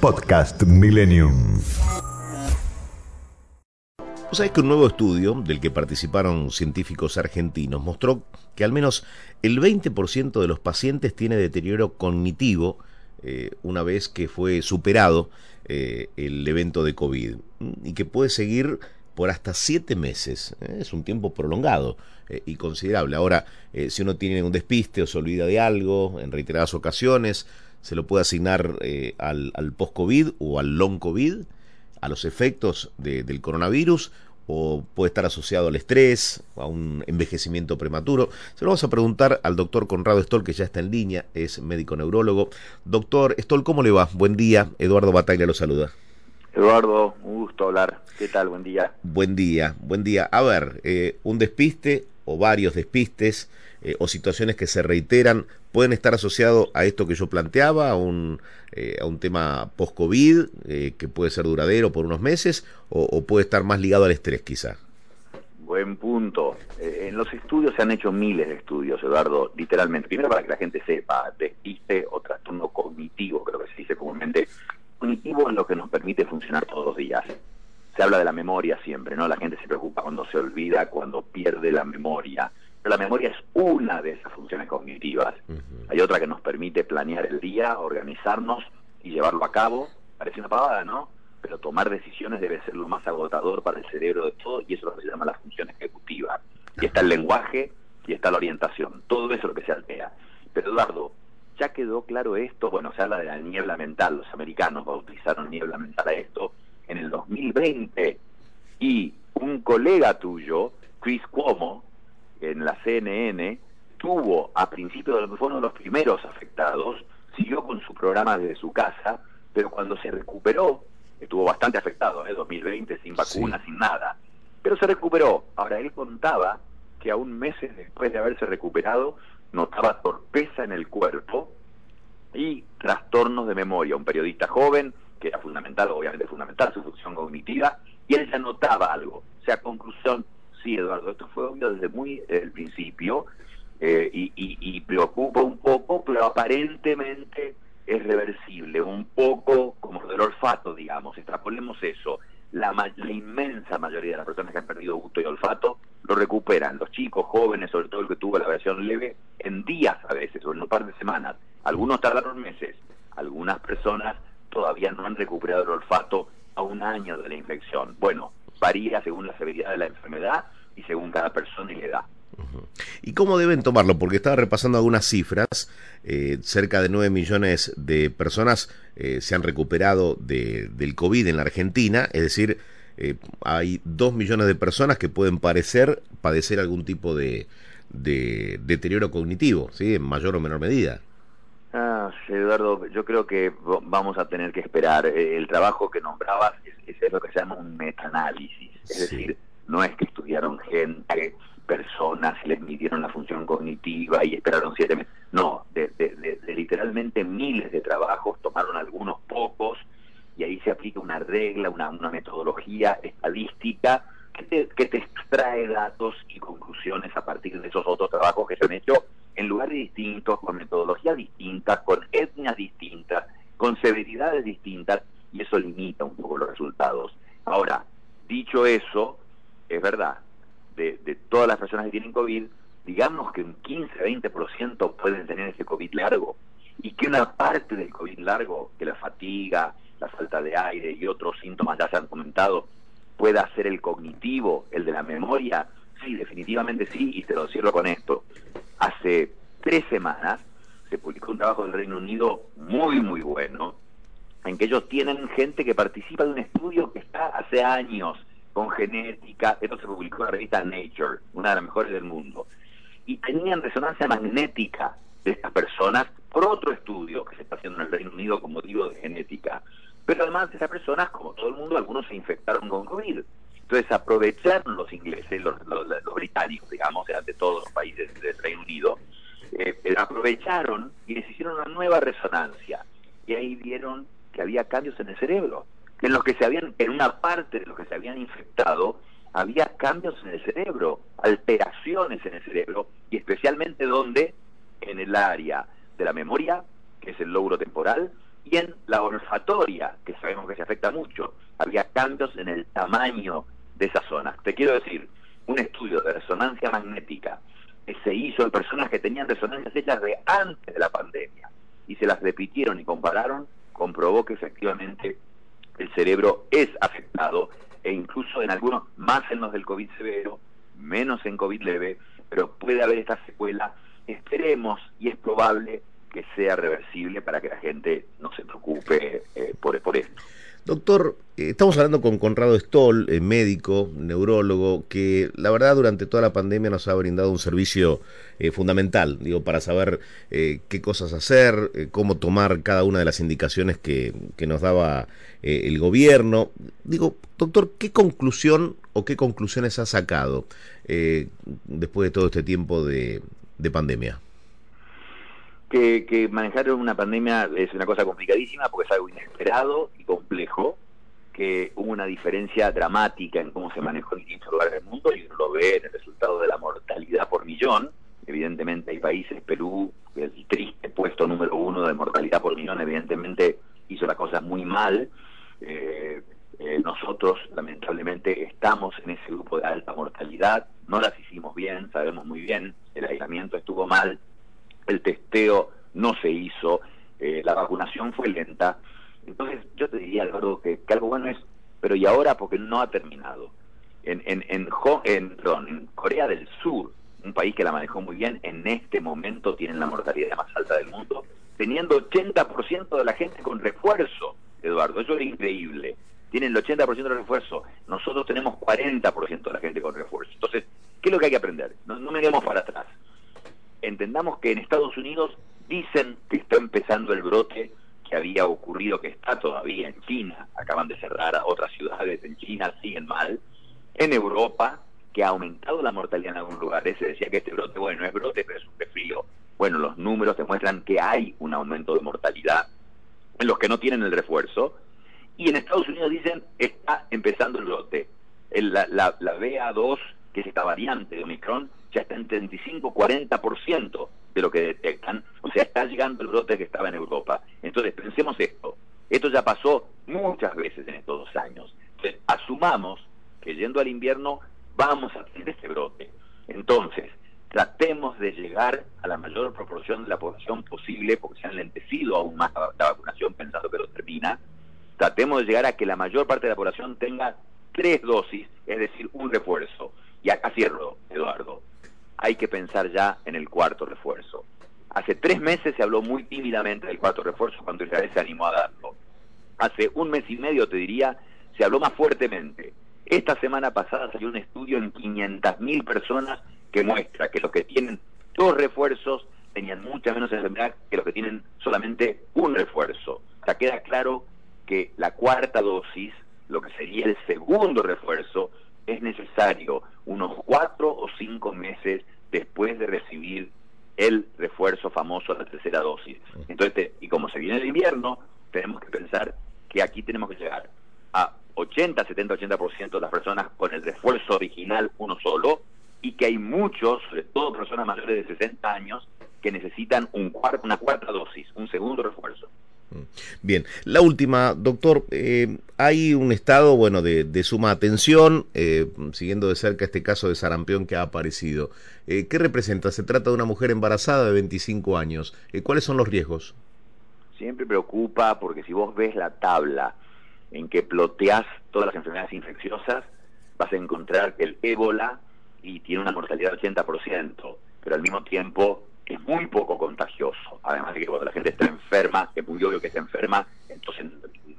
Podcast Millennium. ¿Sabes que un nuevo estudio del que participaron científicos argentinos mostró que al menos el 20% de los pacientes tiene deterioro cognitivo eh, una vez que fue superado eh, el evento de COVID y que puede seguir por hasta siete meses. ¿eh? Es un tiempo prolongado y considerable. Ahora, si uno tiene un despiste o se olvida de algo en reiteradas ocasiones, se lo puede asignar al, al post-COVID o al long-COVID a los efectos del coronavirus o puede estar asociado al estrés, a un envejecimiento prematuro. Se lo vamos a preguntar al doctor Conrado Stoll, que ya está en línea, es médico neurólogo. Doctor Stoll, ¿cómo le va? Buen día, Eduardo Bataglia lo saluda. Eduardo, un gusto hablar. ¿Qué tal? Buen día. Buen día, buen día. A ver, eh, un despiste o varios despistes eh, o situaciones que se reiteran pueden estar asociados a esto que yo planteaba, a un, eh, a un tema post-COVID eh, que puede ser duradero por unos meses o, puede estar más ligado al estrés quizá. Buen punto. en los estudios se han hecho miles de estudios, Eduardo, literalmente. Primero para que la gente sepa, despiste o trastorno cognitivo, creo que se dice comúnmente. Cognitivo es lo que nos permite funcionar todos los días. Habla de la memoria siempre, ¿no? La gente se preocupa cuando se olvida, cuando pierde la memoria la memoria es una de esas funciones cognitivas. Hay otra que nos permite planear el día, organizarnos y llevarlo a cabo. Parece una pavada, ¿no? Pero tomar decisiones debe ser lo más agotador para el cerebro de todo y eso es lo que se llama la función ejecutiva. Y está el lenguaje y está la orientación. Todo eso es lo que se altera. Pero Eduardo, ya quedó claro esto. Bueno, se habla de la niebla mental. Los americanos bautizaron niebla mental a esto en el 2020. Y un colega tuyo, Chris Cuomo, en la CNN, tuvo a principios de fue uno de los primeros afectados, siguió con su programa desde su casa, pero cuando se recuperó, estuvo bastante afectado, ¿eh? 2020, sin vacuna, sin nada, pero se recuperó. Ahora, él contaba que aún meses después de haberse recuperado, notaba torpeza en el cuerpo y trastornos de memoria. Un periodista joven, que era fundamental, obviamente su función cognitiva, y él ya notaba algo. O sea, conclusión, sí, Eduardo, esto fue obvio desde muy el principio eh, y, preocupa un poco, pero aparentemente es reversible, un poco como del olfato, digamos, extrapolemos eso. La, la, inmensa mayoría de las personas que han perdido gusto y olfato lo recuperan. Los chicos, jóvenes, sobre todo el que tuvo la versión leve, en días a veces o en un par de semanas. Algunos tardaron meses. Algunas personas todavía no han recuperado el olfato a un año de la infección. Bueno, varía según la severidad de la enfermedad y según cada persona y edad. ¿Y cómo deben tomarlo? Porque estaba repasando algunas cifras, eh, cerca de 9 millones de personas eh, se han recuperado de, del COVID en la Argentina, es decir, eh, hay 2 millones de personas que pueden parecer padecer algún tipo de, de deterioro cognitivo, ¿sí? en mayor o menor medida. Ah, Eduardo, yo creo que vamos a tener que esperar. El trabajo que nombrabas es, es lo que se llama un metaanálisis, es decir, no es que estudiaron gente, personas, les midieron la función cognitiva y esperaron siete meses. No, de, literalmente miles de trabajos, tomaron algunos pocos y ahí se aplica una regla, una, metodología estadística que te, que te extrae datos y conclusiones a partir de esos otros trabajos que se han hecho distintos, con metodologías distintas, con etnias distintas, con severidades distintas, y eso limita un poco los resultados. Ahora, dicho eso, es verdad, de, de todas las personas que tienen COVID, digamos que un 15-20% pueden tener ese COVID largo y que una parte del COVID largo, que la fatiga, la falta de aire y otros síntomas ya se han comentado, pueda ser el cognitivo, el de la memoria, sí, definitivamente sí, y te lo cierro con esto. Hace tres semanas se publicó un trabajo del Reino Unido muy, muy bueno, en que ellos tienen gente que participa de un estudio que está hace años con genética, esto se publicó en la revista Nature, una de las mejores del mundo, y tenían resonancia magnética de estas personas por otro estudio que se está haciendo en el Reino Unido con motivo de genética. Pero además de esas personas, como todo el mundo, algunos se infectaron con COVID. Entonces aprovecharon los ingleses, los, británicos, digamos, de todos los países del Reino Unido, eh, eh, aprovecharon y les hicieron una nueva resonancia. Y ahí vieron que había cambios en el cerebro, en los que se habían, en una parte de los que se habían infectado, había cambios en el cerebro, alteraciones en el cerebro, y especialmente donde, en el área de la memoria, que es el logro temporal, y en la olfatoria, que sabemos que se afecta mucho. Había cambios en el tamaño de esa zona. Te quiero decir, un estudio de resonancia magnética se hizo en personas que tenían resonancias hechas de antes de la pandemia y se las repitieron y compararon, comprobó que efectivamente el cerebro es afectado e incluso en algunos, más en los del COVID severo, menos en COVID leve, pero puede haber esta secuela. Esperemos y es probable que sea reversible para que la gente no se preocupe eh, por, por esto. Doctor, eh, estamos hablando con Conrado Stoll, eh, médico, neurólogo, que la verdad durante toda la pandemia nos ha brindado un servicio eh, fundamental, digo, para saber qué cosas hacer, cómo tomar cada una de las indicaciones que, que nos daba el gobierno. Digo, doctor, ¿qué conclusión o qué conclusiones ha sacado después de todo este tiempo de pandemia? Que, manejar una pandemia es una cosa complicadísima porque es algo inesperado y complejo, que hubo una diferencia dramática en cómo se manejó en distintos lugares del mundo y uno lo ve en el resultado de la mortalidad por millón. Evidentemente hay países, Perú, el triste puesto número uno de mortalidad por millón, evidentemente hizo las cosas muy mal. Eh, eh, nosotros lamentablemente estamos en ese grupo de alta mortalidad, no las hicimos bien, sabemos muy bien, el aislamiento estuvo mal, el testeo no se hizo, eh, la vacunación fue lenta. Entonces yo te diría, Álvaro, que, algo bueno es, pero ¿y ahora? Porque no ha terminado. En, en, en, en, en Corea del Sur, un país que la manejó muy bien, en este momento tienen la mortalidad más alta del mundo, teniendo 80% de la gente con refuerzo, Eduardo. Eso es increíble. Tienen el 80% de refuerzo. Nosotros tenemos 40% de la gente con refuerzo. Entonces, ¿qué es lo que hay que aprender? No, no miremos para atrás entendamos que en Estados Unidos dicen que está empezando el brote que había ocurrido, que está todavía en China, acaban de cerrar otras ciudades en China, siguen mal, en Europa, que ha aumentado la mortalidad en algunos lugares, se decía que este brote, bueno, no es brote, pero es un resfrío. Bueno, los números demuestran que hay un aumento de mortalidad en los que no tienen el refuerzo, y en Estados Unidos dicen está empezando el brote. la, la, la BA2, que es esta variante de Omicron, ya está en 35-40% de lo que detectan, o sea, está llegando el brote que estaba en Europa. Entonces, pensemos esto, esto ya pasó muchas veces en estos dos años. Asumamos que yendo al invierno vamos a tener este brote. Entonces, tratemos de llegar a la mayor proporción de la población posible, porque se han lentecido aún más la vacunación pensando que lo termina. Tratemos de llegar a que la mayor parte de la población tenga tres dosis, es decir, un refuerzo. Y acá cierro, Eduardo hay que pensar ya en el cuarto refuerzo. Hace tres meses se habló muy tímidamente del cuarto refuerzo cuando Israel se animó a darlo. Hace un mes y medio, te diría, se habló más fuertemente. Esta semana pasada salió un estudio en 500.000 personas que muestra que los que tienen dos refuerzos tenían mucha menos enfermedad que los que tienen solamente un refuerzo. O sea, queda claro que la cuarta dosis, lo que sería el segundo refuerzo, es necesario unos cuatro o cinco meses después de recibir el refuerzo famoso de la tercera dosis. Entonces, y como se viene el invierno, tenemos que pensar que aquí tenemos que llegar a 80, 70, 80% de las personas con el refuerzo original uno solo y que hay muchos, sobre todo personas mayores de 60 años, que necesitan un una cuarta dosis, un segundo refuerzo. Bien, la última, doctor, eh, hay un estado, bueno, de, suma atención, eh, siguiendo de cerca este caso de sarampión que ha aparecido. Eh, ¿Qué representa? Se trata de una mujer embarazada de 25 años. ¿Cuáles son los riesgos? Siempre preocupa porque si vos ves la tabla en que ploteás todas las enfermedades infecciosas, vas a encontrar que el ébola y tiene una mortalidad del 80%, pero al mismo tiempo es muy poco contagioso. Además de que cuando la gente está enferma, obvio que está enferma, entonces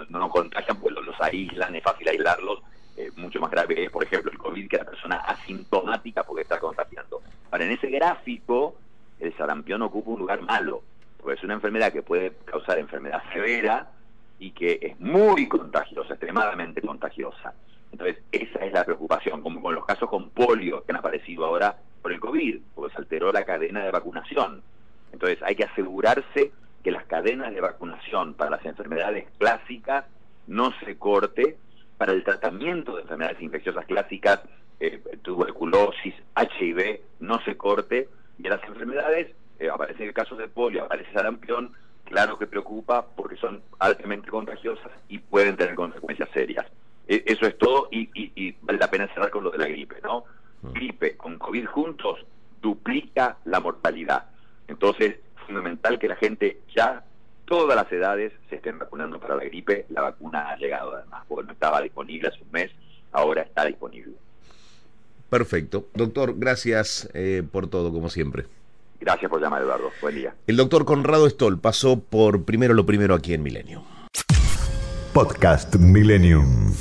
no nos contagian, pues los, aíslan, es fácil aislarlos. Eh, mucho más grave es, por ejemplo, el COVID, que la persona asintomática porque está contagiando. Ahora, en ese gráfico, el sarampión ocupa un lugar malo, porque es una enfermedad que puede causar enfermedad severa, y que es muy contagiosa, extremadamente contagiosa. Entonces, esa es la preocupación, como con los casos con polio que han aparecido ahora por el COVID, porque se alteró la cadena de vacunación. Entonces, hay que asegurarse cadenas de vacunación para las enfermedades clásicas no se corte, para el tratamiento de enfermedades infecciosas clásicas, eh, tuberculosis, HIV, no se corte, y las enfermedades, eh, aparece el caso de polio, aparece sarampión, claro que preocupa porque son altamente contagiosas y pueden tener consecuencias serias. E, eso es todo y, y, vale la pena cerrar con lo de la gripe, ¿no? Mm. Gripe con COVID juntos duplica la mortalidad. Entonces, fundamental que la gente ya, todas las edades, se estén vacunando para la gripe. La vacuna ha llegado además, porque no estaba disponible hace un mes, ahora está disponible. Perfecto. Doctor, gracias eh, por todo, como siempre. Gracias por llamar, Eduardo. Buen día. El doctor Conrado Stoll pasó por primero lo primero aquí en Milenio. Podcast Millennium.